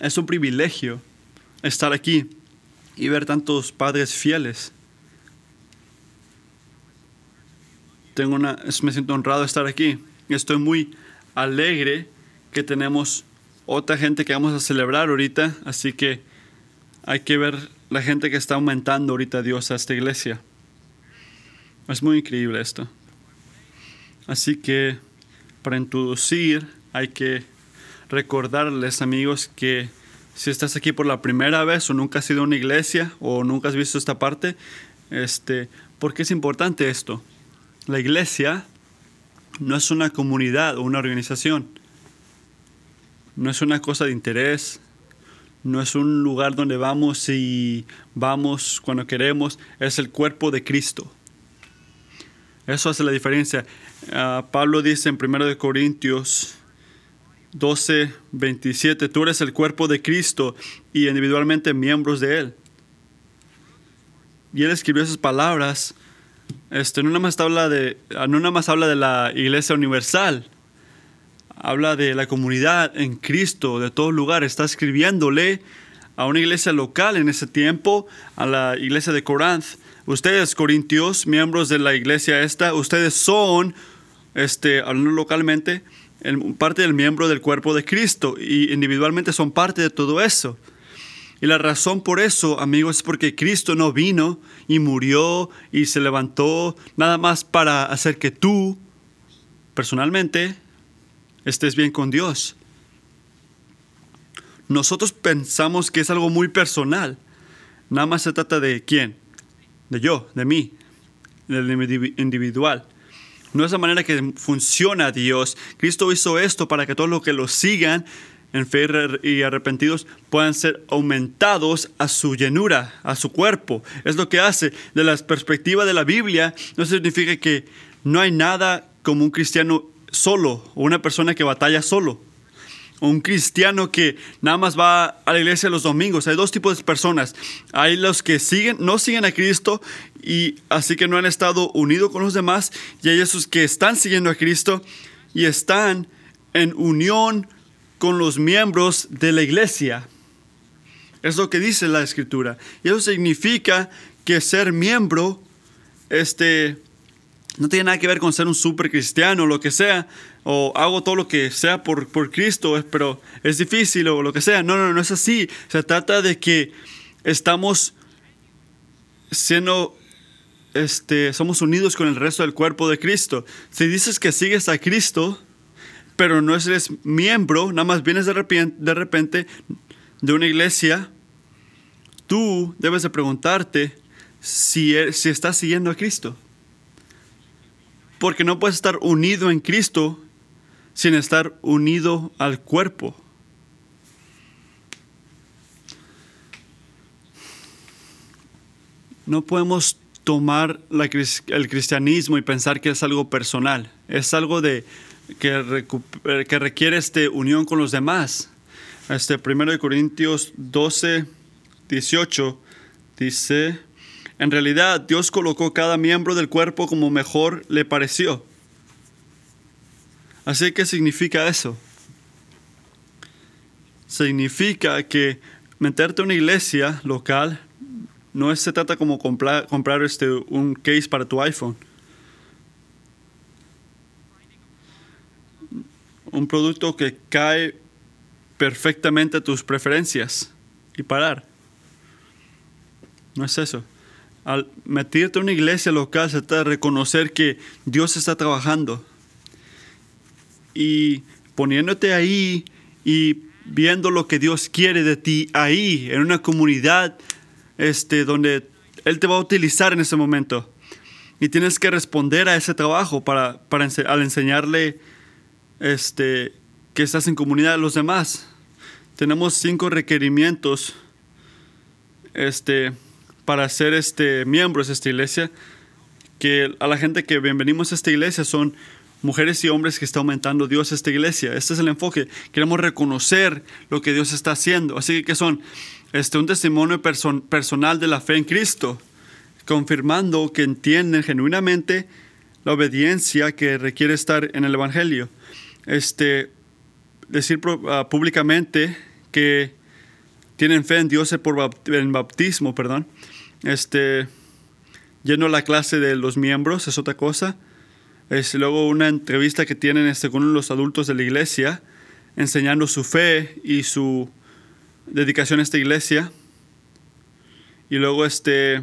Es un privilegio estar aquí y ver tantos padres fieles. Tengo una, me siento honrado de estar aquí. Estoy muy alegre que tenemos otra gente que vamos a celebrar ahorita, así que hay que ver la gente que está aumentando ahorita Dios a esta iglesia. Es muy increíble esto. Así que para introducir hay que recordarles amigos que si estás aquí por la primera vez o nunca has ido a una iglesia o nunca has visto esta parte, este, ¿por qué es importante esto? La iglesia no es una comunidad o una organización. No es una cosa de interés. No es un lugar donde vamos y vamos cuando queremos. Es el cuerpo de Cristo. Eso hace la diferencia. Ah, Pablo dice en 1 Corintios 12, 27, tú eres el cuerpo de Cristo y individualmente miembros de Él. Y Él escribió esas palabras. Este, no, nada más habla de, no nada más habla de la iglesia universal, habla de la comunidad en Cristo, de todo lugar. Está escribiéndole a una iglesia local en ese tiempo, a la iglesia de Corinth. Ustedes, corintios, miembros de la iglesia esta, ustedes son, este, hablando localmente, parte del miembro del cuerpo de Cristo y individualmente son parte de todo eso. Y la razón por eso, amigos, es porque Cristo no vino y murió y se levantó nada más para hacer que tú, personalmente, estés bien con Dios. Nosotros pensamos que es algo muy personal. Nada más se trata de quién, de yo, de mí, del individual. No es la manera que funciona Dios. Cristo hizo esto para que todos los que lo sigan en fe y arrepentidos puedan ser aumentados a su llenura, a su cuerpo. Es lo que hace. De la perspectiva de la Biblia, no significa que no hay nada como un cristiano solo o una persona que batalla solo. Un cristiano que nada más va a la iglesia los domingos. Hay dos tipos de personas. Hay los que siguen, no siguen a Cristo y así que no han estado unidos con los demás. Y hay esos que están siguiendo a Cristo y están en unión con los miembros de la iglesia. Es lo que dice la escritura. Y eso significa que ser miembro este, no tiene nada que ver con ser un super cristiano o lo que sea, o hago todo lo que sea por, por Cristo, pero es difícil o lo que sea. No, no, no es así. Se trata de que estamos siendo este, somos unidos con el resto del cuerpo de Cristo. Si dices que sigues a Cristo, pero no eres miembro, nada más vienes de repente, de repente de una iglesia, tú debes de preguntarte si, e, si estás siguiendo a Cristo. Porque no puedes estar unido en Cristo sin estar unido al cuerpo. No podemos tomar el cristianismo y pensar que es algo personal. Es algo de, que, que requiere este, unión con los demás. Este, 1 Corintios 12, 18 dice, en realidad Dios colocó cada miembro del cuerpo como mejor le pareció. Así que significa eso. Significa que meterte a una iglesia local no se trata como comprar, este, un case para tu iPhone. Un producto que cae perfectamente a tus preferencias y parar. No es eso. Al meterte a una iglesia local se trata de reconocer que Dios está trabajando. Y poniéndote ahí y viendo lo que Dios quiere de ti ahí, en una comunidad este, donde Él te va a utilizar en ese momento. Y tienes que responder a ese trabajo para, para al enseñarle este, que estás en comunidad de los demás. Tenemos cinco requerimientos este, para ser este, miembros de esta iglesia. Que a la gente que bienvenimos a esta iglesia son mujeres y hombres que está aumentando Dios esta iglesia. Este es el enfoque. Queremos reconocer lo que Dios está haciendo. Así que son este, un testimonio personal de la fe en Cristo, confirmando que entienden genuinamente la obediencia que requiere estar en el Evangelio. Este, decir ah, públicamente que tienen fe en Dios por en bautismo, perdón. Este, yendo la clase de los miembros es otra cosa. Es luego una entrevista que tienen este, con los adultos de la iglesia, enseñando su fe y su dedicación a esta iglesia. Y luego este,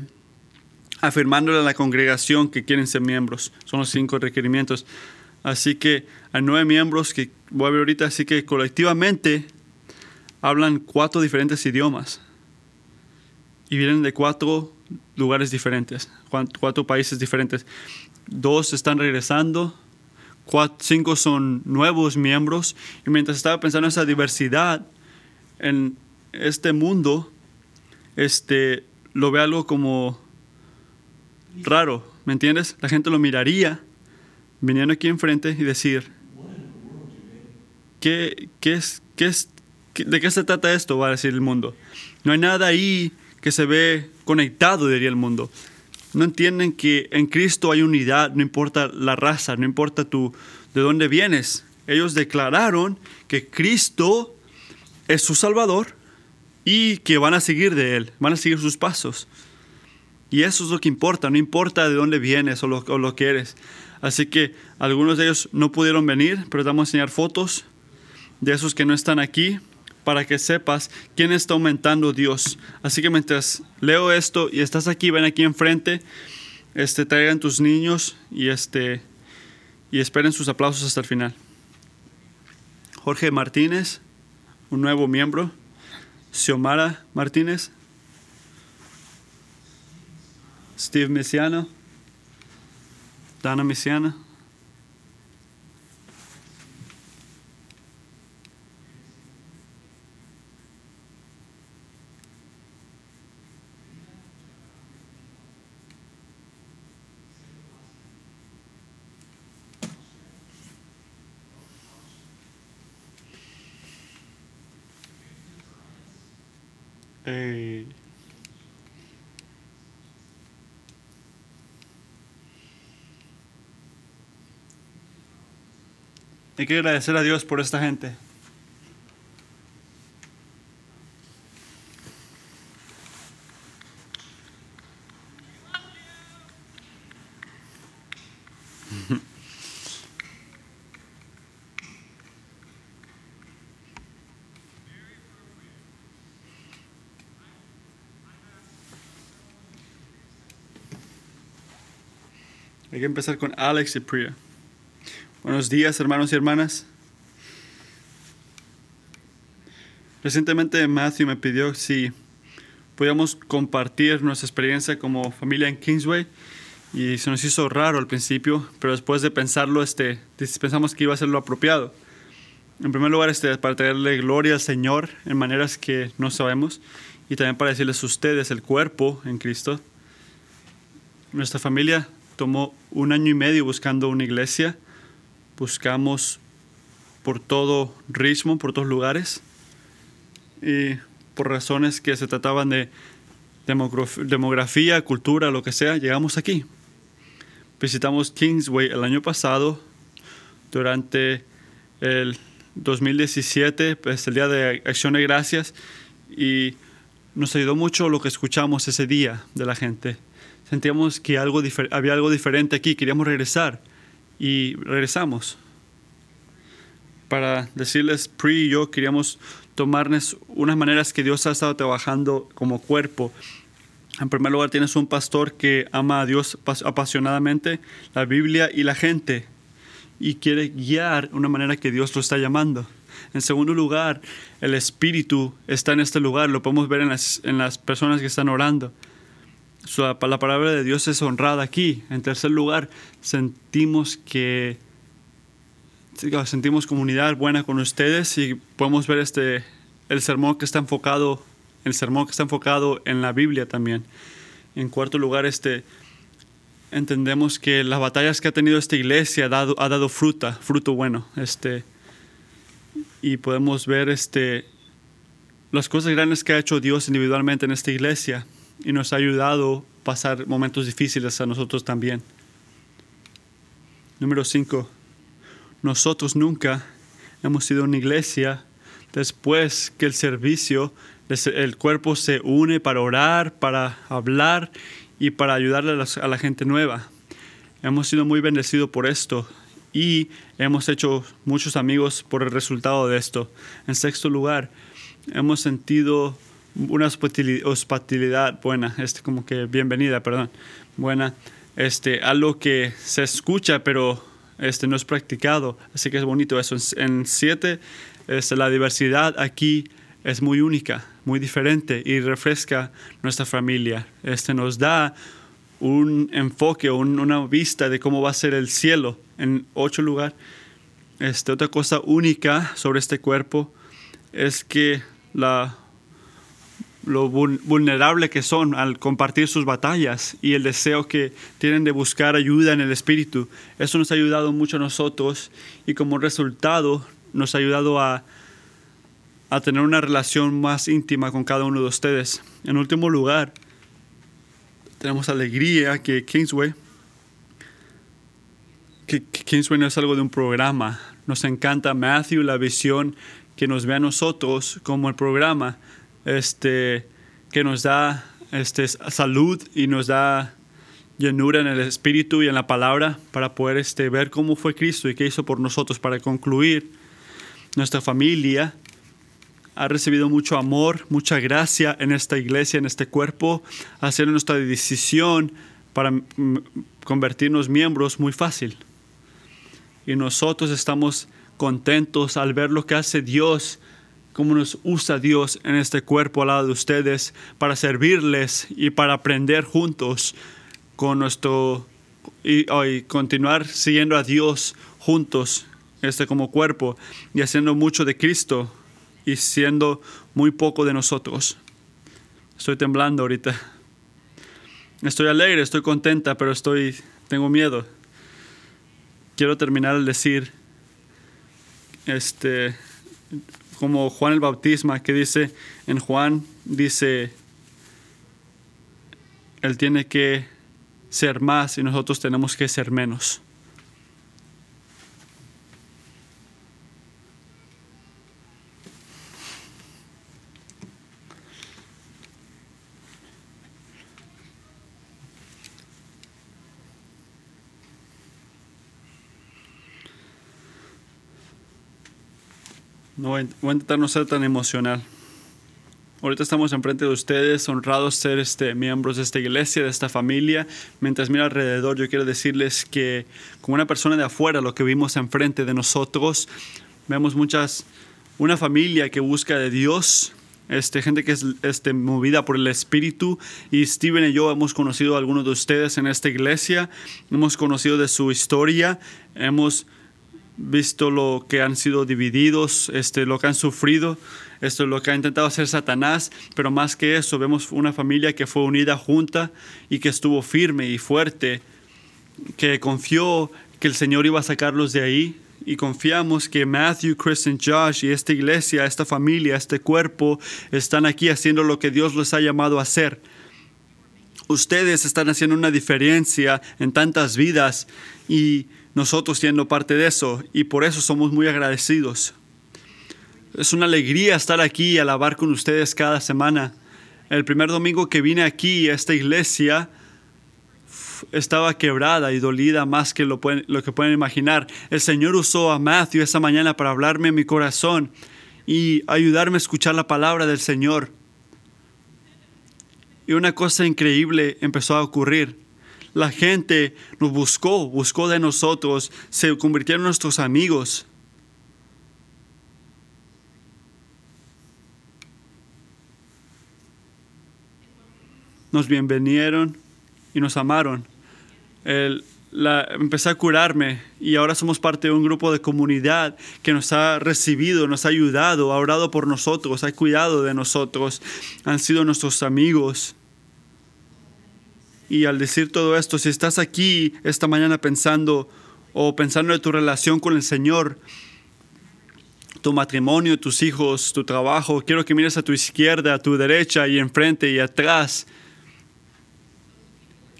afirmándole a la congregación que quieren ser miembros. Son los cinco requerimientos. Así que hay nueve miembros que voy a ver ahorita, así que colectivamente hablan cuatro diferentes idiomas y vienen de cuatro lugares diferentes, cuatro países diferentes. Dos están regresando, cinco son nuevos miembros y mientras estaba pensando en esa diversidad en este mundo, este, lo ve algo como raro, ¿me entiendes? La gente lo miraría viniendo aquí enfrente y decir, ¿qué, qué es, qué es, ¿de qué se trata esto? Va a decir el mundo. No hay nada ahí que se ve conectado, diría el mundo. No entienden que en Cristo hay unidad, no importa la raza, no importa tu, de dónde vienes. Ellos declararon que Cristo es su Salvador y que van a seguir de Él, van a seguir sus pasos. Y eso es lo que importa, no importa de dónde vienes o lo, que eres. Así que algunos de ellos no pudieron venir, pero te vamos a enseñar fotos de esos que no están aquí para que sepas quién está aumentando Dios. Así que mientras leo esto y estás aquí, ven aquí enfrente, este, traigan tus niños y, este, y esperen sus aplausos hasta el final. Jorge Martínez, un nuevo miembro. Xiomara Martínez. Steve Messiano. Dana Messiana. Hay que agradecer a Dios por esta gente. Hay que empezar con Alex y Priya. Buenos días, hermanos y hermanas. Recientemente Matthew me pidió si podíamos compartir nuestra experiencia como familia en Kingsway y se nos hizo raro al principio, pero después de pensarlo, este, pensamos que iba a ser lo apropiado. En primer lugar, este, para traerle gloria al Señor en maneras que no sabemos y también para decirles a ustedes el cuerpo en Cristo. Nuestra familia tomó un año y medio buscando una iglesia. Buscamos por todo Richmond, por todos lugares. Y por razones que se trataban de demograf- demografía, cultura, lo que sea, llegamos aquí. Visitamos Kingsway el año pasado, durante el 2017, pues el Día de Acción de Gracias, y nos ayudó mucho lo que escuchamos ese día de la gente. Sentíamos que algo había algo diferente aquí, queríamos regresar, y regresamos. Para decirles, Pri y yo queríamos tomarnos unas maneras que Dios ha estado trabajando como cuerpo. En primer lugar, tienes un pastor que ama a Dios pas- apasionadamente, la Biblia y la gente, y quiere guiar una manera que Dios lo está llamando. En segundo lugar, el Espíritu está en este lugar, lo podemos ver en las, en las personas que están orando. La palabra de Dios es honrada aquí. En tercer lugar, sentimos que sentimos comunidad buena con ustedes y podemos ver este el sermón que está enfocado el sermón que está enfocado en la Biblia también. En cuarto lugar, este entendemos que las batallas que ha tenido esta iglesia ha dado, ha dado fruta, fruto bueno, este y podemos ver este las cosas grandes que ha hecho Dios individualmente en esta iglesia y nos ha ayudado a pasar momentos difíciles a nosotros también. Número 5. Nosotros nunca hemos sido una iglesia después que el servicio el cuerpo se une para orar, para hablar y para ayudarle a la, gente nueva. Hemos sido muy bendecidos por esto y hemos hecho muchos amigos por el resultado de esto. En sexto lugar, hemos sentido una hospitalidad buena, este como que bienvenida, perdón, buena, este algo que se escucha pero este no es practicado, así que es bonito eso. En siete, este, la diversidad aquí es muy única, muy diferente y refresca nuestra familia. Este nos da un enfoque, una vista de cómo va a ser el cielo en ocho lugares. Este, otra cosa única sobre este cuerpo es que la, lo vulnerable que son al compartir sus batallas y el deseo que tienen de buscar ayuda en el Espíritu. Eso nos ha ayudado mucho a nosotros y como resultado nos ha ayudado a a tener una relación más íntima con cada uno de ustedes. En último lugar, tenemos alegría que Kingsway, que Kingsway no es algo de un programa. Nos encanta Matthew, la visión que nos ve a nosotros como el programa, este, que nos da este, salud y nos da llenura en el espíritu y en la palabra para poder este, ver cómo fue Cristo y qué hizo por nosotros para concluir nuestra familia ha recibido mucho amor, mucha gracia en esta iglesia, en este cuerpo, haciendo nuestra decisión para convertirnos miembros muy fácil. Y nosotros estamos contentos al ver lo que hace Dios, cómo nos usa Dios en este cuerpo al lado de ustedes para servirles y para aprender juntos con nuestro y, y continuar siguiendo a Dios juntos este como cuerpo y haciendo mucho de Cristo y siendo muy poco de nosotros. Estoy temblando ahorita. Estoy alegre, estoy contenta, pero estoy, tengo miedo. Quiero terminar al decir, este, como Juan el Bautisma, que dice, en Juan dice, él tiene que ser más y nosotros tenemos que ser menos. Voy, a intentar no ser tan emocional. Ahorita estamos enfrente de ustedes, honrados ser este, miembros de esta iglesia, de esta familia. Mientras miro alrededor, yo quiero decirles que como una persona de afuera, lo que vimos enfrente de nosotros, vemos muchas, una familia que busca de Dios, este, gente que es este, movida por el Espíritu. Y Steven y yo hemos conocido a algunos de ustedes en esta iglesia, hemos conocido de su historia, hemos visto lo que han sido divididos, este, lo que han sufrido, esto es lo que ha intentado hacer Satanás, pero más que eso vemos una familia que fue unida junta y que estuvo firme y fuerte, que confió que el Señor iba a sacarlos de ahí y confiamos que Matthew, y Josh y esta iglesia, esta familia, este cuerpo están aquí haciendo lo que Dios les ha llamado a hacer. Ustedes están haciendo una diferencia en tantas vidas y nosotros siendo parte de eso y por eso somos muy agradecidos. Es una alegría estar aquí y alabar con ustedes cada semana. El primer domingo que vine aquí a esta iglesia estaba quebrada y dolida más que lo, que pueden imaginar. El Señor usó a Matthew esa mañana para hablarme en mi corazón y ayudarme a escuchar la palabra del Señor. Y una cosa increíble empezó a ocurrir la gente nos buscó, buscó de nosotros, se convirtieron en nuestros amigos. Nos bienvenieron y nos amaron. empecé a curarme y ahora somos parte de un grupo de comunidad que nos ha recibido, nos ha ayudado, ha orado por nosotros, ha cuidado de nosotros, han sido nuestros amigos. Y al decir todo esto, si estás aquí esta mañana pensando o pensando en tu relación con el Señor, tu matrimonio, tus hijos, tu trabajo, quiero que mires a tu izquierda, a tu derecha y enfrente y atrás.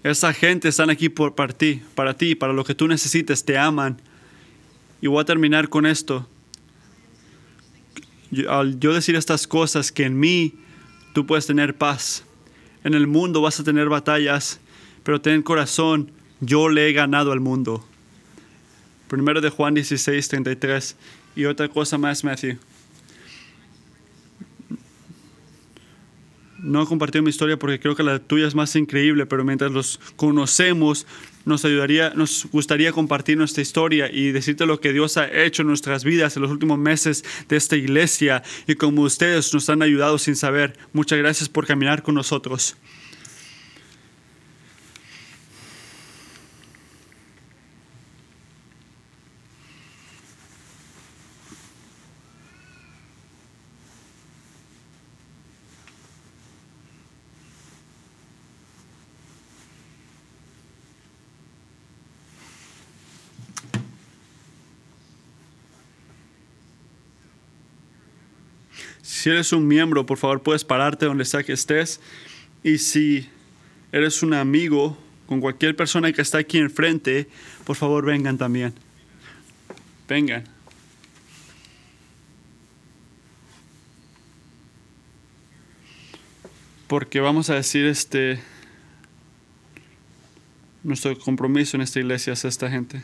Esa gente están aquí por, para ti, para ti, para lo que tú necesites, te aman. Y voy a terminar con esto. al yo decir estas cosas que en mí tú puedes tener paz. En el mundo vas a tener batallas, pero ten corazón, yo le he ganado al mundo. Primero de Juan 16, 33. Y otra cosa más, Matthew. No he compartido mi historia porque creo que la tuya es más increíble, pero mientras los conocemos, nos ayudaría, nos gustaría compartir nuestra historia y decirte lo que Dios ha hecho en nuestras vidas en los últimos meses de esta iglesia y como ustedes nos han ayudado sin saber. Muchas gracias por caminar con nosotros. Si eres un miembro, por favor puedes pararte donde sea que estés. Y si eres un amigo con cualquier persona que está aquí enfrente, por favor vengan también. Vengan. Porque vamos a decir este nuestro compromiso en esta iglesia es esta gente.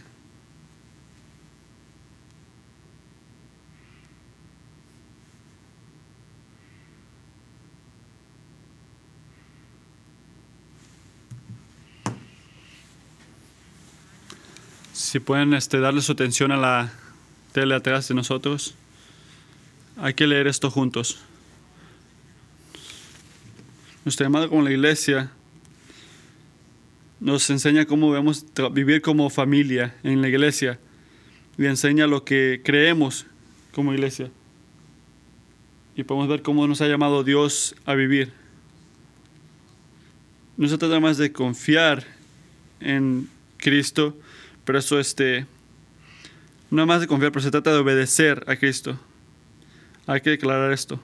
Si pueden este, darle su atención a la tele atrás de nosotros, hay que leer esto juntos. Nuestra llamada como la iglesia nos enseña cómo debemos vivir como familia en la iglesia y enseña lo que creemos como iglesia. Y podemos ver cómo nos ha llamado Dios a vivir. No se trata más de confiar en Cristo, pero eso este, no más de confiar, pero se trata de obedecer a Cristo. Hay que declarar esto.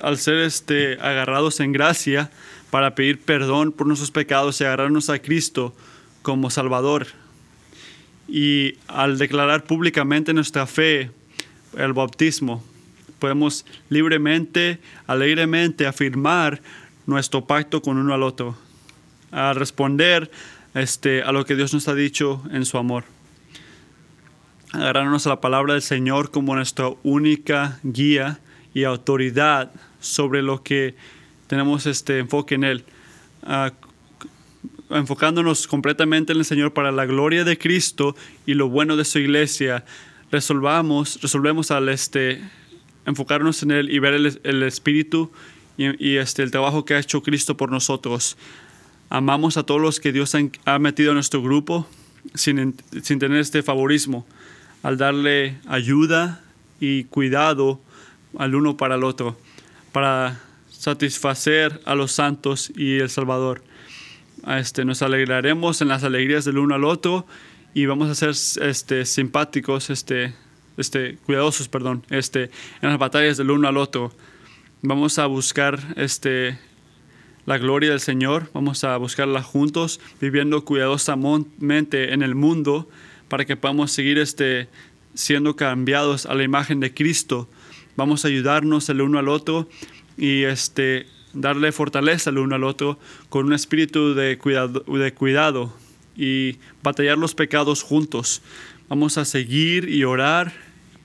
Al ser este, agarrados en gracia para pedir perdón por nuestros pecados y agarrarnos a Cristo como Salvador. Y al declarar públicamente nuestra fe, el bautismo, podemos libremente, alegremente afirmar nuestro pacto con uno al otro a responder este, a lo que Dios nos ha dicho en su amor. Agarrarnos a la palabra del Señor como nuestra única guía y autoridad sobre lo que tenemos este enfoque en Él. enfocándonos completamente en el Señor para la gloria de Cristo y lo bueno de su iglesia, resolvamos, resolvemos al este, enfocarnos en Él y ver el, Espíritu y, este, el trabajo que ha hecho Cristo por nosotros. Amamos a todos los que Dios ha metido en nuestro grupo sin, sin tener este favorismo, al darle ayuda y cuidado al uno para el otro, para satisfacer a los santos y el Salvador. Este, nos alegraremos en las alegrías del uno al otro y vamos a ser este, simpáticos, este, este, cuidadosos, perdón, este, en las batallas del uno al otro. Vamos a buscar este, la gloria del Señor. Vamos a buscarla juntos, viviendo cuidadosamente en el mundo para que podamos seguir este, siendo cambiados a la imagen de Cristo. Vamos a ayudarnos el uno al otro y este, darle fortaleza el uno al otro con un espíritu de cuidado, de cuidado y batallar los pecados juntos. Vamos a seguir y orar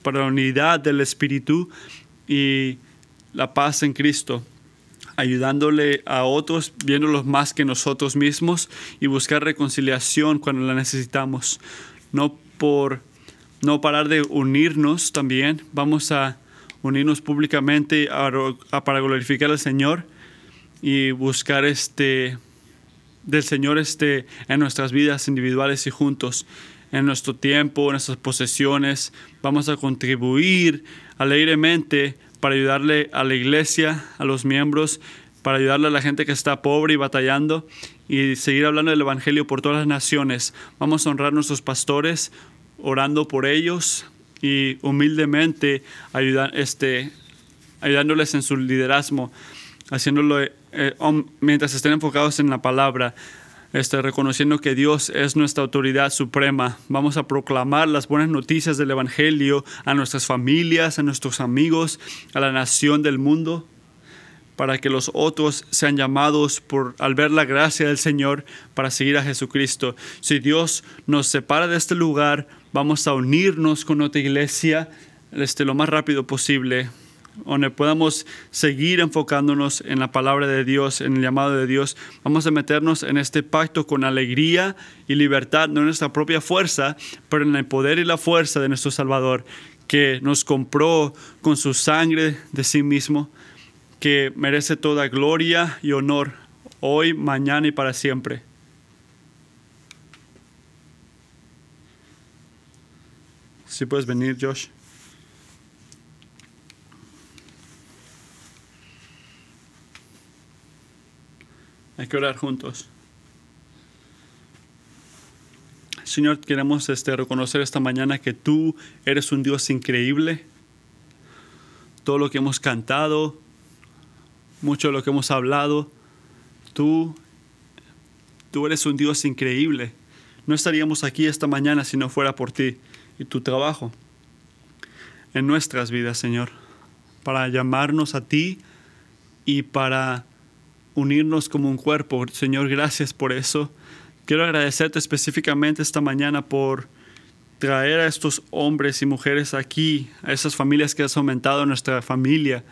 para la unidad del espíritu y la paz en Cristo ayudándole a otros, viéndolos más que nosotros mismos y buscar reconciliación cuando la necesitamos. No por no parar de unirnos también, vamos a unirnos públicamente para glorificar al Señor y buscar este del Señor este en nuestras vidas individuales y juntos en nuestro tiempo, en nuestras posesiones, vamos a contribuir alegremente para ayudarle a la iglesia, a los miembros, para ayudarle a la gente que está pobre y batallando y seguir hablando del Evangelio por todas las naciones. Vamos a honrar a nuestros pastores, orando por ellos y humildemente este, ayudándoles en su liderazgo, haciéndolo eh, mientras estén enfocados en la palabra. Este, reconociendo que Dios es nuestra autoridad suprema. Vamos a proclamar las buenas noticias del Evangelio a nuestras familias, a nuestros amigos, a la nación del mundo, para que los otros sean llamados por, al ver la gracia del Señor para seguir a Jesucristo. Si Dios nos separa de este lugar, vamos a unirnos con otra iglesia este, lo más rápido posible donde podamos seguir enfocándonos en la palabra de Dios, en el llamado de Dios. Vamos a meternos en este pacto con alegría y libertad, no en nuestra propia fuerza, pero en el poder y la fuerza de nuestro Salvador, que nos compró con su sangre de sí mismo, que merece toda gloria y honor hoy, mañana y para siempre. Si puedes venir, Josh. Hay que orar juntos. Señor, queremos este, reconocer esta mañana que tú eres un Dios increíble. Todo lo que hemos cantado, mucho de lo que hemos hablado, tú, tú eres un Dios increíble. No estaríamos aquí esta mañana si no fuera por ti y tu trabajo en nuestras vidas, Señor, para llamarnos a ti y para unirnos como un cuerpo. Señor, gracias por eso. Quiero agradecerte específicamente esta mañana por traer a estos hombres y mujeres aquí, a esas familias que has aumentado nuestra familia.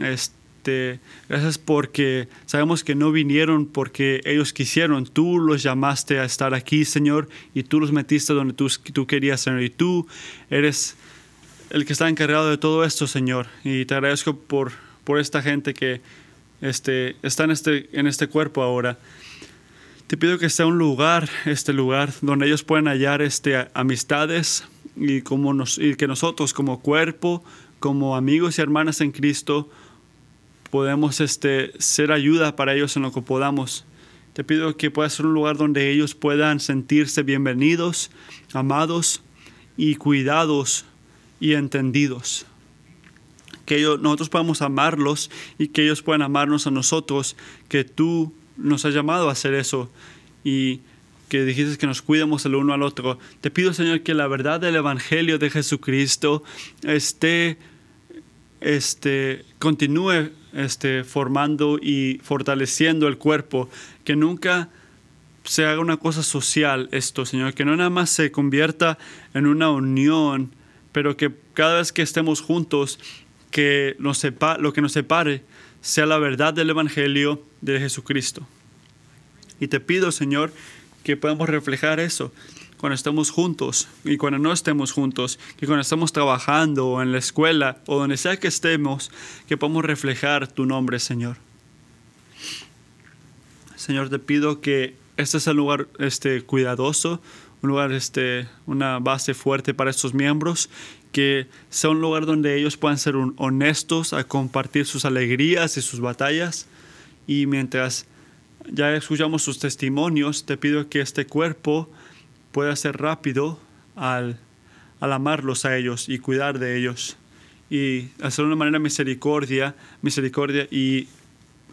Este, gracias porque sabemos que no vinieron porque ellos quisieron. Tú los llamaste a estar aquí, Señor, y tú los metiste donde tú, tú querías, Señor. Y tú eres el que está encargado de todo esto, Señor. Y te agradezco por, por esta gente que este, está en este, en este cuerpo ahora. Te pido que sea un lugar, este lugar, donde ellos puedan hallar este, amistades y, como nos, y que nosotros como cuerpo, como amigos y hermanas en Cristo, podemos este, ser ayuda para ellos en lo que podamos. Te pido que pueda ser un lugar donde ellos puedan sentirse bienvenidos, amados y cuidados y entendidos que ellos, nosotros podamos amarlos y que ellos puedan amarnos a nosotros, que tú nos has llamado a hacer eso y que dijiste que nos cuidemos el uno al otro. Te pido, Señor, que la verdad del Evangelio de Jesucristo esté, este, continúe este, formando y fortaleciendo el cuerpo, que nunca se haga una cosa social esto, Señor, que no nada más se convierta en una unión, pero que cada vez que estemos juntos que nos sepa, lo que nos separe sea la verdad del Evangelio de Jesucristo. Y te pido, Señor, que podamos reflejar eso cuando estemos juntos y cuando no estemos juntos, que cuando estemos trabajando o en la escuela o donde sea que estemos, que podamos reflejar tu nombre, Señor. Señor, te pido que este sea el lugar este, cuidadoso, un lugar, este, una base fuerte para estos miembros que sea un lugar donde ellos puedan ser honestos a compartir sus alegrías y sus batallas. Y mientras ya escuchamos sus testimonios, te pido que este cuerpo pueda ser rápido al, al amarlos a ellos y cuidar de ellos. Y hacer una manera misericordia, misericordia y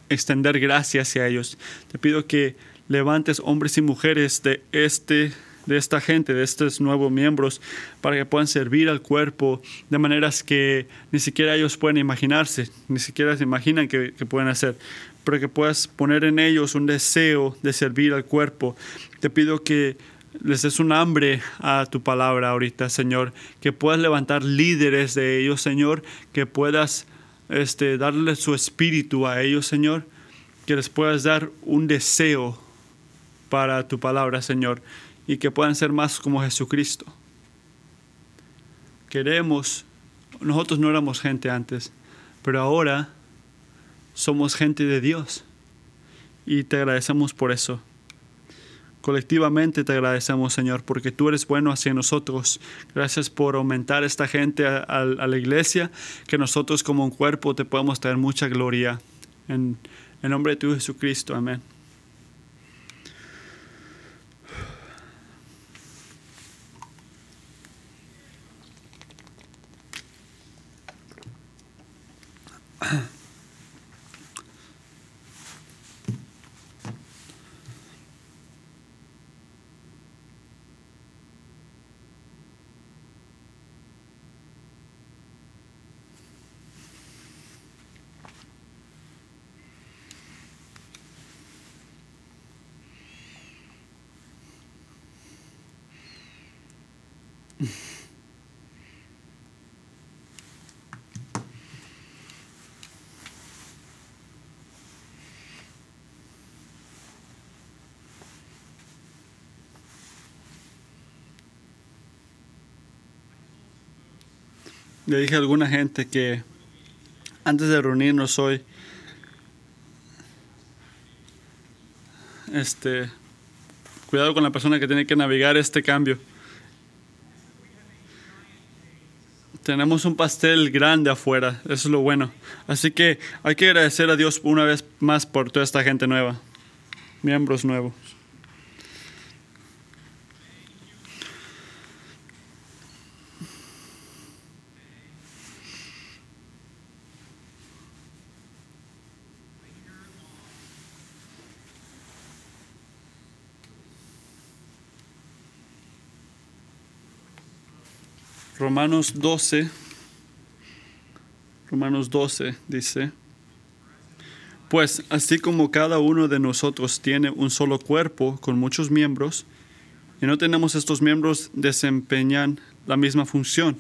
extender gracia hacia ellos. Te pido que levantes hombres y mujeres de este de esta gente, de estos nuevos miembros, para que puedan servir al cuerpo de maneras que ni siquiera ellos pueden imaginarse, ni siquiera se imaginan que, pueden hacer, pero que puedas poner en ellos un deseo de servir al cuerpo. Te pido que les des un hambre a tu palabra ahorita, Señor, que puedas levantar líderes de ellos, Señor, que puedas este, darle su espíritu a ellos, Señor, que les puedas dar un deseo para tu palabra, Señor y que puedan ser más como Jesucristo. Queremos, nosotros no éramos gente antes, pero ahora somos gente de Dios y te agradecemos por eso. Colectivamente te agradecemos, Señor, porque tú eres bueno hacia nosotros. Gracias por aumentar esta gente a, la iglesia, que nosotros como un cuerpo te podamos traer mucha gloria. En, en nombre de tu Jesucristo, amén. Le dije a alguna gente que antes de reunirnos hoy, este, cuidado con la persona que tiene que navegar este cambio. Tenemos un pastel grande afuera, eso es lo bueno. Así que hay que agradecer a Dios una vez más por toda esta gente nueva, miembros nuevos. Romanos 12, Romanos 12 dice, pues así como cada uno de nosotros tiene un solo cuerpo con muchos miembros, y no tenemos estos miembros desempeñan la misma función.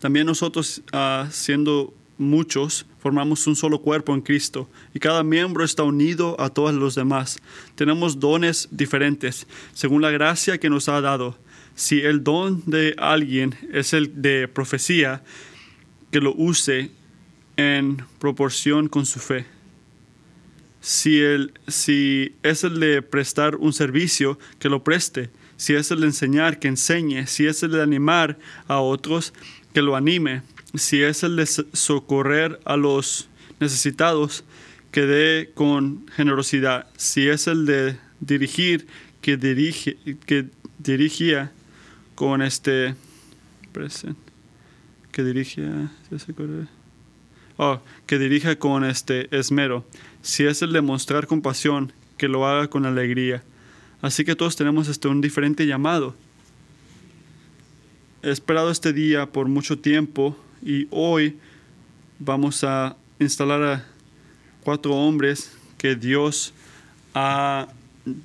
También nosotros, ah, siendo muchos, formamos un solo cuerpo en Cristo y cada miembro está unido a todos los demás. Tenemos dones diferentes según la gracia que nos ha dado si el don de alguien es el de profecía, que lo use en proporción con su fe. Si, el, si es el de prestar un servicio, que lo preste. Si es el de enseñar, que enseñe. Si es el de animar a otros, que lo anime. Si es el de socorrer a los necesitados, que dé con generosidad. Si es el de dirigir, que dirige, que dirigía con este que dirige oh, que dirija con este esmero. Si es el de mostrar compasión, que lo haga con alegría. Así que todos tenemos este un diferente llamado. He esperado este día por mucho tiempo y hoy vamos a instalar a cuatro hombres que Dios ha,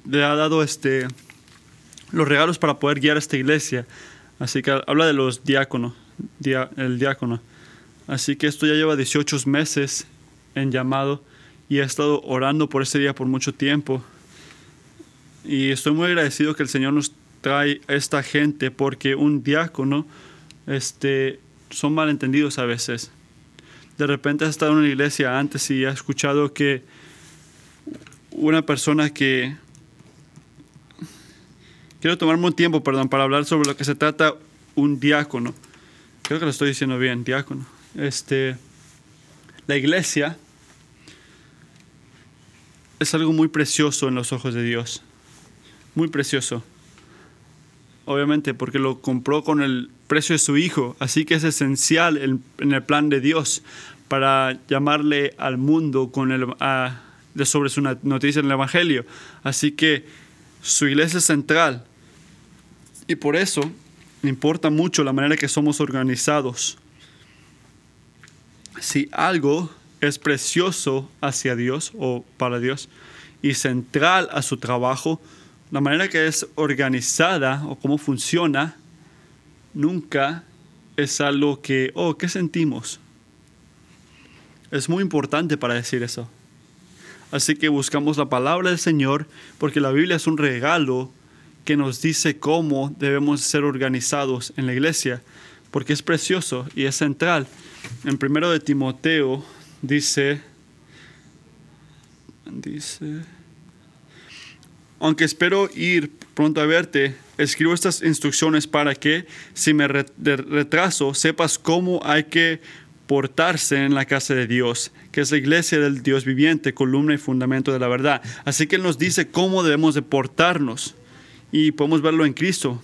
le ha dado este los regalos para poder guiar a esta iglesia. Así que habla de los diáconos, el diácono. Así que esto ya lleva 18 meses en llamado y he estado orando por ese día por mucho tiempo. Y estoy muy agradecido que el Señor nos trae a esta gente porque un diácono este, son malentendidos a veces. De repente has estado en una iglesia antes y has escuchado que una persona que Quiero tomarme un tiempo, perdón, para hablar sobre lo que se trata un diácono. Creo que lo estoy diciendo bien, diácono. Este, la iglesia es algo muy precioso en los ojos de Dios. Muy precioso. Obviamente porque lo compró con el precio de su hijo. Así que es esencial en, el plan de Dios para llamarle al mundo con el, sobre su noticia en el Evangelio. Así que su iglesia es central. Y por eso importa mucho la manera que somos organizados. Si algo es precioso hacia Dios o para Dios y central a su trabajo, la manera que es organizada o cómo funciona, nunca es algo que, oh, ¿qué sentimos? Es muy importante para decir eso. Así que buscamos la palabra del Señor porque la Biblia es un regalo que nos dice cómo debemos ser organizados en la iglesia, porque es precioso y es central. En primero de Timoteo dice, dice, aunque espero ir pronto a verte, escribo estas instrucciones para que, si me retraso, sepas cómo hay que portarse en la casa de Dios, que es la iglesia del Dios viviente, columna y fundamento de la verdad. Así que Él nos dice cómo debemos de portarnos y podemos verlo en Cristo.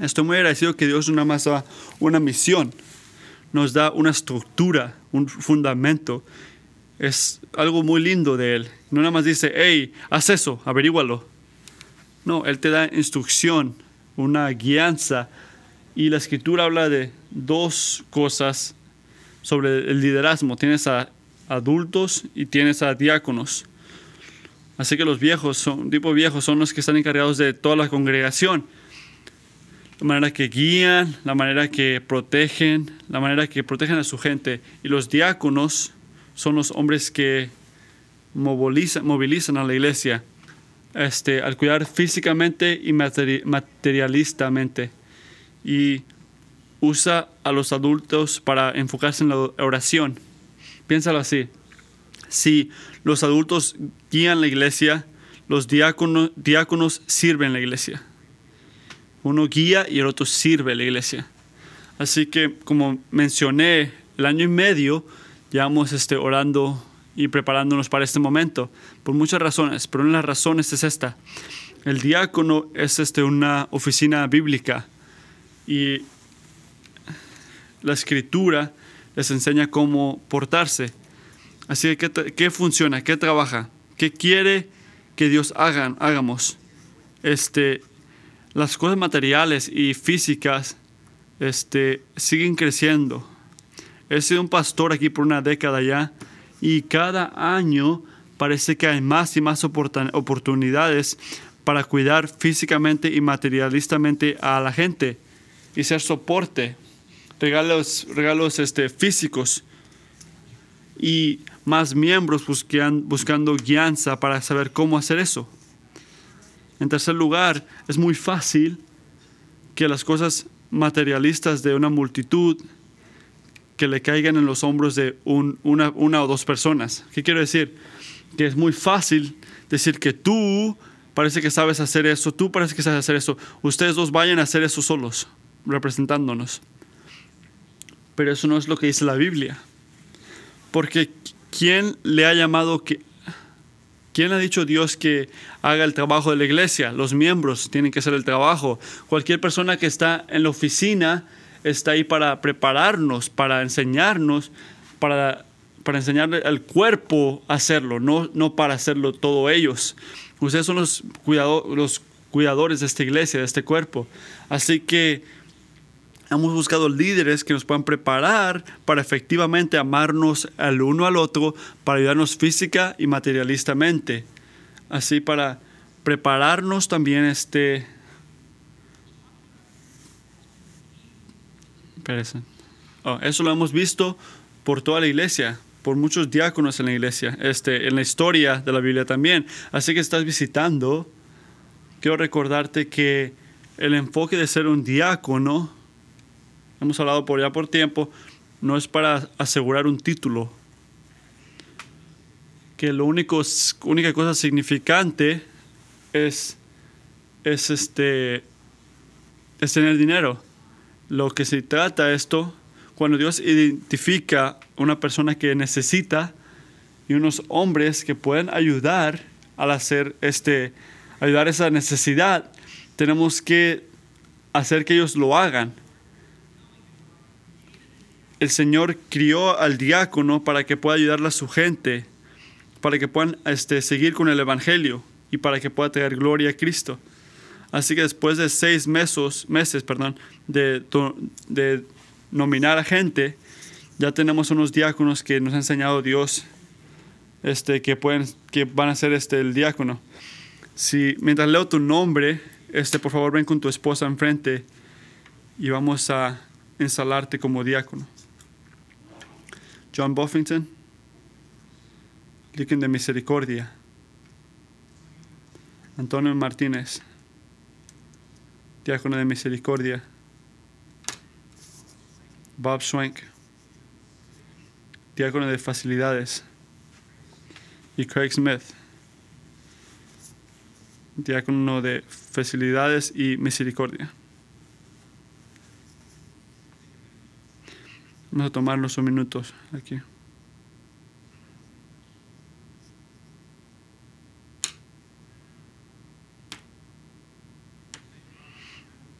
Estoy muy agradecido que Dios una más da una misión, nos da una estructura, un fundamento. Es algo muy lindo de Él. No nada más dice, hey, haz eso, averígualo. No, Él te da instrucción, una guianza. Y la escritura habla de dos cosas sobre el liderazgo. Tienes a adultos y tienes a diáconos. Así que los viejos, son, tipo viejos, son los que están encargados de toda la congregación. la manera que guían, la manera que protegen, la manera que protegen a su gente. Y los diáconos son los hombres que movilizan, a la iglesia este, al cuidar físicamente y materialistamente. Y usa a los adultos para enfocarse en la oración. Piénsalo así. Si los adultos guían la iglesia, los diáconos, diáconos sirven la iglesia. Uno guía y el otro sirve la iglesia. Así que, como mencioné, el año y medio llevamos este, orando y preparándonos para este momento, por muchas razones, pero una de las razones es esta. El diácono es este, una oficina bíblica y la escritura les enseña cómo portarse. Así que, ¿qué, funciona? ¿Qué trabaja? ¿Qué quiere que Dios hagan, hagamos? Este, las cosas materiales y físicas este, siguen creciendo. He sido un pastor aquí por una década ya y cada año parece que hay más y más oportunidades para cuidar físicamente y materialistamente a la gente y ser soporte, regalos, regalos este, físicos y más miembros buscan, buscando guianza para saber cómo hacer eso. En tercer lugar, es muy fácil que las cosas materialistas de una multitud que le caigan en los hombros de una, una o dos personas. ¿Qué quiero decir? Que es muy fácil decir que tú parece que sabes hacer eso, tú parece que sabes hacer eso, ustedes dos vayan a hacer eso solos, representándonos. Pero eso no es lo que dice la Biblia. Porque ¿quién le ha llamado que... ¿Quién ha dicho Dios que haga el trabajo de la iglesia? Los miembros tienen que hacer el trabajo. Cualquier persona que está en la oficina está ahí para prepararnos, para enseñarnos, para, para enseñarle al cuerpo a hacerlo, no, no para hacerlo todo ellos. Ustedes son los, los cuidadores de esta iglesia, de este cuerpo. Así que hemos buscado líderes que nos puedan preparar para efectivamente amarnos al uno al otro, para ayudarnos física y materialistamente. Así para prepararnos también este Oh, eso lo hemos visto por toda la iglesia, por muchos diáconos en la iglesia, este, en la historia de la Biblia también. Así que estás visitando, quiero recordarte que el enfoque de ser un diácono, hemos hablado por ya por tiempo, no es para asegurar un título. Que lo único, única cosa significante es, es, este, es tener dinero lo que se trata esto, cuando Dios identifica una persona que necesita y unos hombres que pueden ayudar al hacer este, ayudar esa necesidad, tenemos que hacer que ellos lo hagan. El Señor crió al diácono para que pueda ayudar a su gente, para que puedan este, seguir con el Evangelio y para que pueda traer gloria a Cristo. Así que después de seis meses, meses perdón, de, de nominar a gente, ya tenemos unos diáconos que nos ha enseñado Dios este, que, pueden, que van a ser este, el diácono. Si, mientras leo tu nombre, este, por favor ven con tu esposa enfrente y vamos a ensalarte como diácono. John Buffington, Líquen de Misericordia. Antonio Martínez diácono de misericordia, Bob Schwenk, diácono de facilidades, y Craig Smith, diácono de facilidades y misericordia. Vamos a tomarnos unos minutos aquí.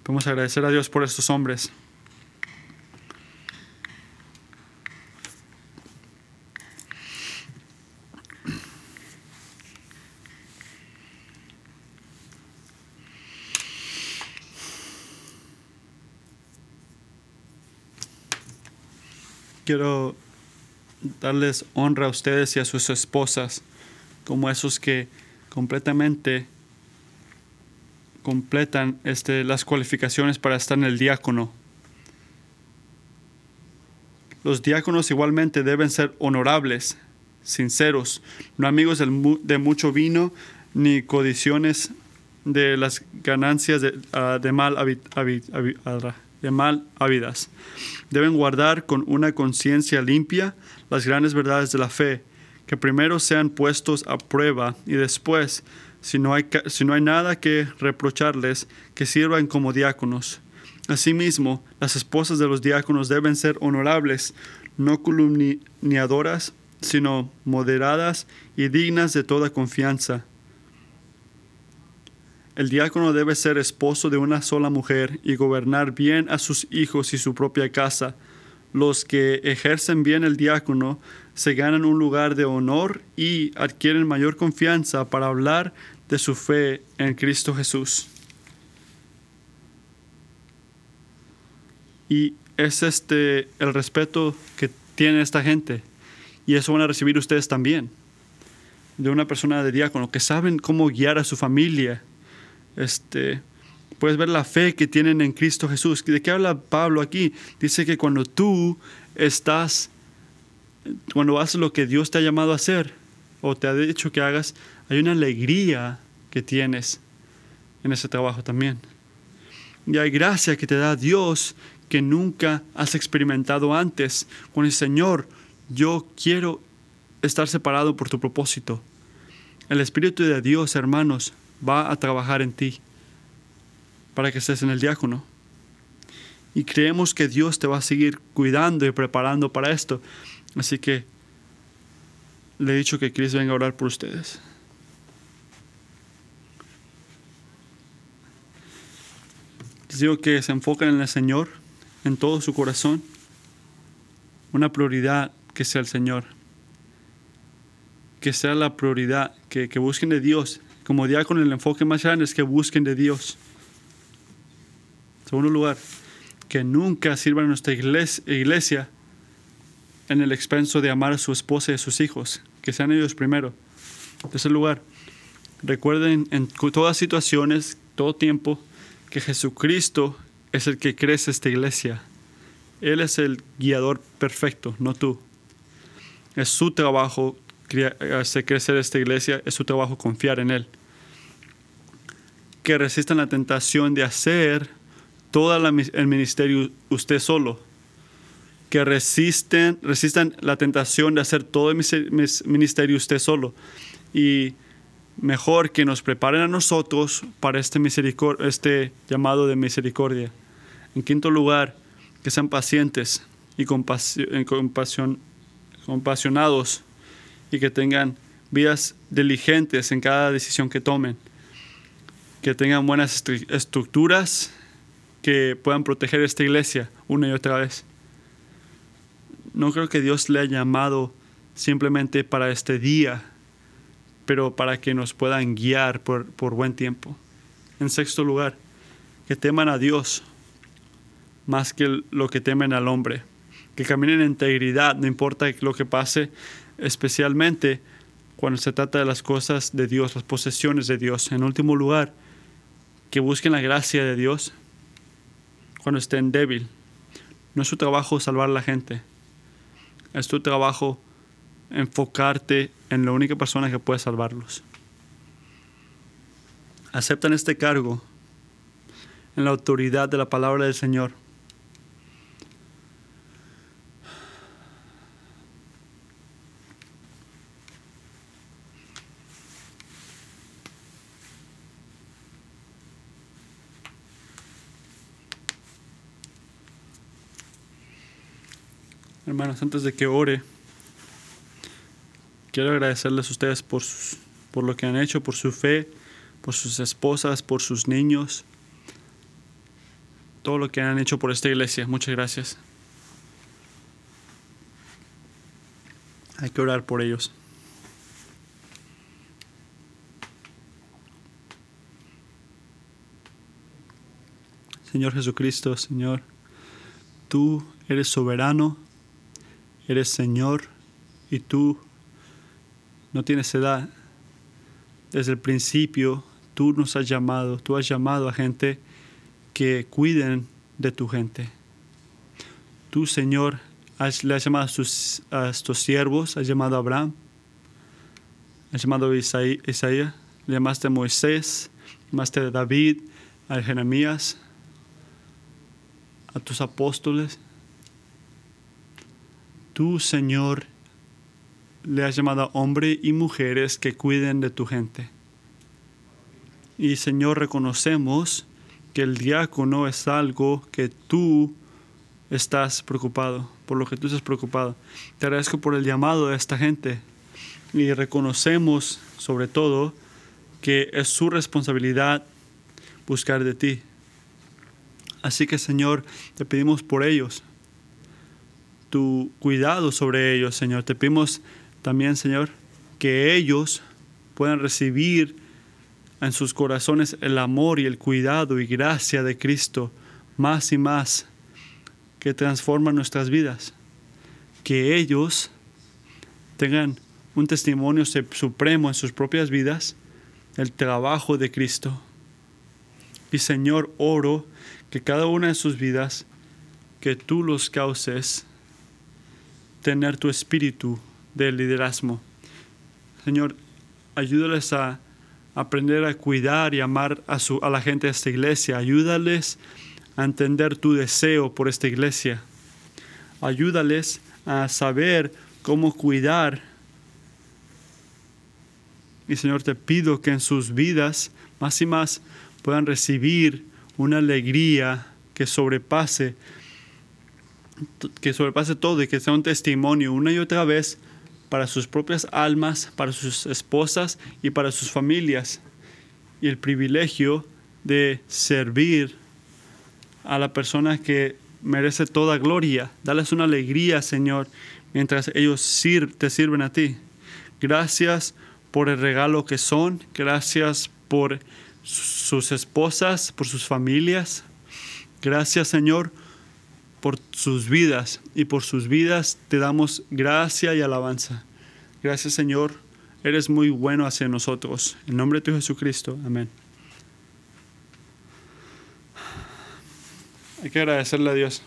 Vamos a agradecer a Dios por estos hombres. Quiero darles honra a ustedes y a sus esposas como esos que completamente completan este, las cualificaciones para estar en el diácono. Los diáconos igualmente deben ser honorables, sinceros, no amigos de mucho vino, ni codiciones de las ganancias de, ah, mal, de mal habidas. Deben guardar con una conciencia limpia las grandes verdades de la fe, que primero sean puestos a prueba y después, si no hay, si no hay nada que reprocharles, que sirvan como diáconos. Asimismo, las esposas de los diáconos deben ser honorables, no calumniadoras, sino moderadas y dignas de toda confianza el diácono debe ser esposo de una sola mujer y gobernar bien a sus hijos y su propia casa. Los que ejercen bien el diácono se ganan un lugar de honor y adquieren mayor confianza para hablar de su fe en Cristo Jesús. Y es este el respeto que tiene esta gente. Y eso van a recibir ustedes también. De una persona de diácono que saben cómo guiar a su familia este, puedes ver la fe que tienen en Cristo Jesús. ¿De qué habla Pablo aquí? Dice que cuando tú estás, cuando haces lo que Dios te ha llamado a hacer o te ha dicho que hagas, hay una alegría que tienes en ese trabajo también. Y hay gracia que te da Dios que nunca has experimentado antes. Con el Señor, yo quiero estar separado por tu propósito. El Espíritu de Dios, hermanos, va a trabajar en ti para que estés en el diácono. Y creemos que Dios te va a seguir cuidando y preparando para esto. Así que le he dicho que Cristo venga a orar por ustedes. Les digo que se enfoquen en el Señor, en todo su corazón. Una prioridad que sea el Señor. Que sea la prioridad, que, que busquen de Dios como diácono, el enfoque más grande es que busquen de Dios. Segundo lugar, que nunca sirvan a nuestra iglesia en el expenso de amar a su esposa y a sus hijos, que sean ellos primero. Tercer lugar, recuerden en todas situaciones, todo tiempo, que Jesucristo es el que crece esta iglesia. Él es el guiador perfecto, no tú. Es su trabajo hacer crecer esta iglesia, es su trabajo confiar en Él. Que resistan la tentación de hacer todo el ministerio usted solo. Que resisten, resistan la tentación de hacer todo el ministerio usted solo. Y mejor que nos preparen a nosotros para este, este llamado de misericordia. En quinto lugar, que sean pacientes y compasión, compasionados y que tengan vidas diligentes en cada decisión que tomen, que tengan buenas estructuras que puedan proteger esta iglesia una y otra vez. No creo que Dios le haya llamado simplemente para este día, pero para que nos puedan guiar por, por buen tiempo. En sexto lugar, que teman a Dios más que lo que temen al hombre, que caminen en integridad, no importa lo que pase, especialmente cuando se trata de las cosas de Dios, las posesiones de Dios. En último lugar, que busquen la gracia de Dios cuando estén débil. No es su trabajo salvar a la gente, es tu trabajo enfocarte en la única persona que puede salvarlos. Aceptan este cargo en la autoridad de la palabra del Señor Hermanos, antes de que ore, quiero agradecerles a ustedes por, por lo que han hecho, por su fe, por sus esposas, por sus niños, todo lo que han hecho por esta iglesia. Muchas gracias. Hay que orar por ellos. Señor Jesucristo, Señor, tú eres soberano eres Señor y tú no tienes edad. Desde el principio tú nos has llamado, tú has llamado a gente que cuiden de tu gente. Tú, Señor, has, le has llamado a, estos siervos, has llamado a Abraham, has llamado a Isaías, le llamaste a Moisés, llamaste a David, a Jeremías, a tus apóstoles. Tú, Señor, le has llamado hombres y mujeres que cuiden de tu gente. Y Señor, reconocemos que el diácono es algo que tú estás preocupado, por lo que tú estás preocupado. Te agradezco por el llamado de esta gente y reconocemos sobre todo que es su responsabilidad buscar de ti. Así que Señor, te pedimos por ellos, tu cuidado sobre ellos, Señor. Te pedimos también, Señor, que ellos puedan recibir en sus corazones el amor y el cuidado y gracia de Cristo más y más que transforma nuestras vidas. Que ellos tengan un testimonio supremo en sus propias vidas, el trabajo de Cristo. Y Señor, oro que cada una de sus vidas, que tú los causes tener tu espíritu de liderazgo. Señor, ayúdales a aprender a cuidar y amar a, su, a la gente de esta iglesia. Ayúdales a entender tu deseo por esta iglesia. Ayúdales a saber cómo cuidar. Y Señor, te pido que en sus vidas más y más puedan recibir una alegría que sobrepase que sobrepase todo y que sea un testimonio una y otra vez para sus propias almas, para sus esposas y para sus familias. Y el privilegio de servir a la persona que merece toda gloria. Dales una alegría, Señor, mientras ellos te sirven a ti. Gracias por el regalo que son. Gracias por sus esposas, por sus familias. Gracias, Señor, por sus vidas y por sus vidas te damos gracia y alabanza. Gracias Señor, eres muy bueno hacia nosotros. En nombre de tu Jesucristo, amén. Hay que agradecerle a Dios.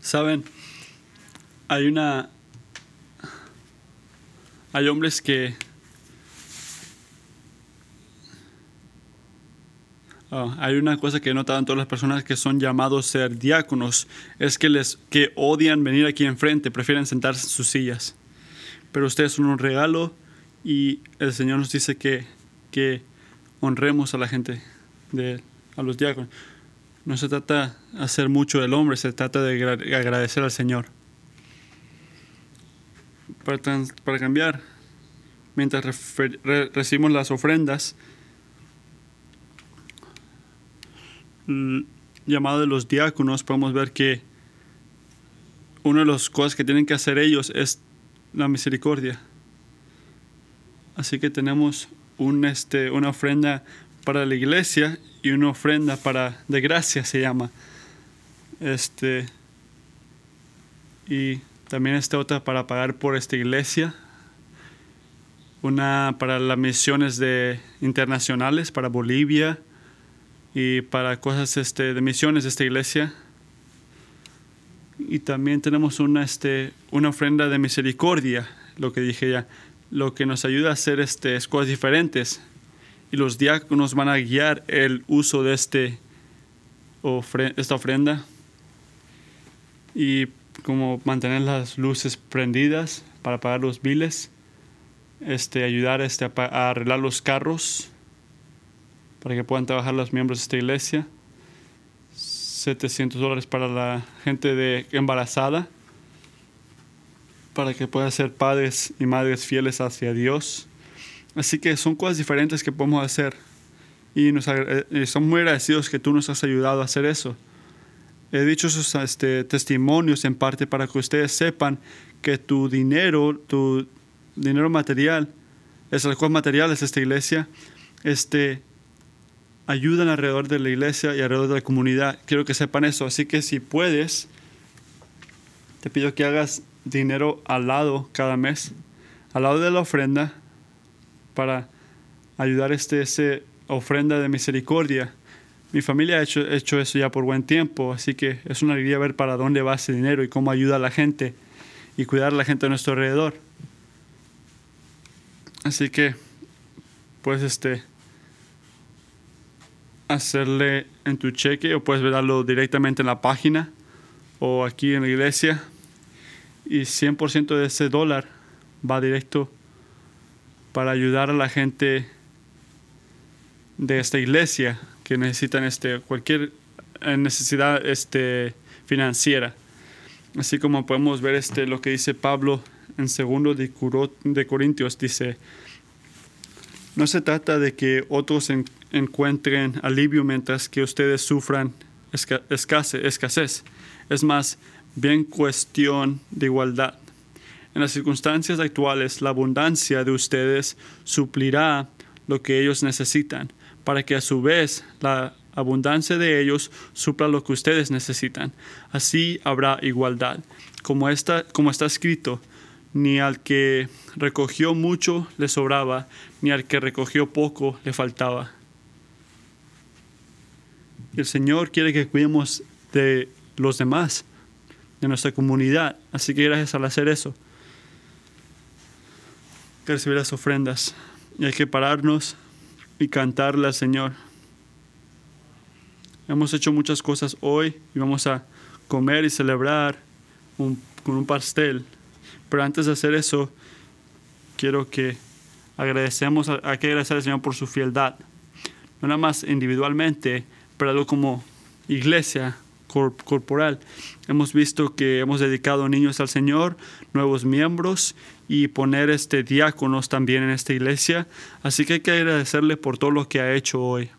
Saben, hay una... Hay hombres que... Oh, hay una cosa que en todas las personas que son llamados a ser diáconos, es que les que odian venir aquí enfrente, prefieren sentarse en sus sillas. Pero ustedes son un regalo y el Señor nos dice que, que honremos a la gente, de, a los diáconos. No se trata de hacer mucho del hombre, se trata de agradecer al Señor. Para, cambiar, mientras recibimos las ofrendas, llamado de los diáconos, podemos ver que una de las cosas que tienen que hacer ellos es la misericordia. Así que tenemos este, una ofrenda para la iglesia y una ofrenda para de gracia se llama. Este y también esta otra para pagar por esta iglesia. Una para las misiones de internacionales para Bolivia y para cosas este, de misiones de esta iglesia. Y también tenemos una, este, una ofrenda de misericordia, lo que dije ya, lo que nos ayuda a hacer este, cosas diferentes y los diáconos van a guiar el uso de este esta ofrenda y como mantener las luces prendidas para apagar los biles, este, ayudar este, a, arreglar los carros para que puedan trabajar los miembros de esta iglesia, 700 dólares para la gente de embarazada para que puedan ser padres y madres fieles hacia Dios. Así que son cosas diferentes que podemos hacer y nos eh, somos muy agradecidos que tú nos has ayudado a hacer eso. He dicho esos este, testimonios en parte para que ustedes sepan que tu dinero, tu dinero material, es el cual material es esta iglesia, este, ayudan alrededor de la iglesia y alrededor de la comunidad. Quiero que sepan eso. Así que si puedes, te pido que hagas dinero al lado cada mes, al lado de la ofrenda, para ayudar este, ese ofrenda de misericordia. Mi familia ha hecho, hecho eso ya por buen tiempo, así que es una alegría ver para dónde va ese dinero y cómo ayuda a la gente y cuidar a la gente a nuestro alrededor. Así que, pues este, hacerle en tu cheque o puedes verlo directamente en la página o aquí en la iglesia y 100% de ese dólar va directo para ayudar a la gente de esta iglesia que necesitan este, cualquier eh, necesidad este, financiera. Así como podemos ver este, lo que dice Pablo en segundo de, de Corintios, dice, no se trata de que otros encuentren alivio mientras que ustedes sufran escasez. Es más, bien cuestión de igualdad. En las circunstancias actuales, la abundancia de ustedes suplirá lo que ellos necesitan, para que a su vez la abundancia de ellos supla lo que ustedes necesitan. Así habrá igualdad. Como está, escrito, ni al que recogió mucho le sobraba, ni al que recogió poco le faltaba. El Señor quiere que cuidemos de los demás, de nuestra comunidad. Así que gracias al hacer eso, que recibir las ofrendas. Y hay que pararnos y cantarle al Señor. Hemos hecho muchas cosas hoy y vamos a comer y celebrar con un pastel. Pero antes de hacer eso, quiero que agradecemos, hay que agradecer al Señor por su fieldad. No nada más individualmente, pero algo como iglesia corporal. Hemos visto que hemos dedicado niños al Señor, nuevos miembros y poner este diáconos también en esta iglesia. Así que hay que agradecerle por todo lo que ha hecho hoy.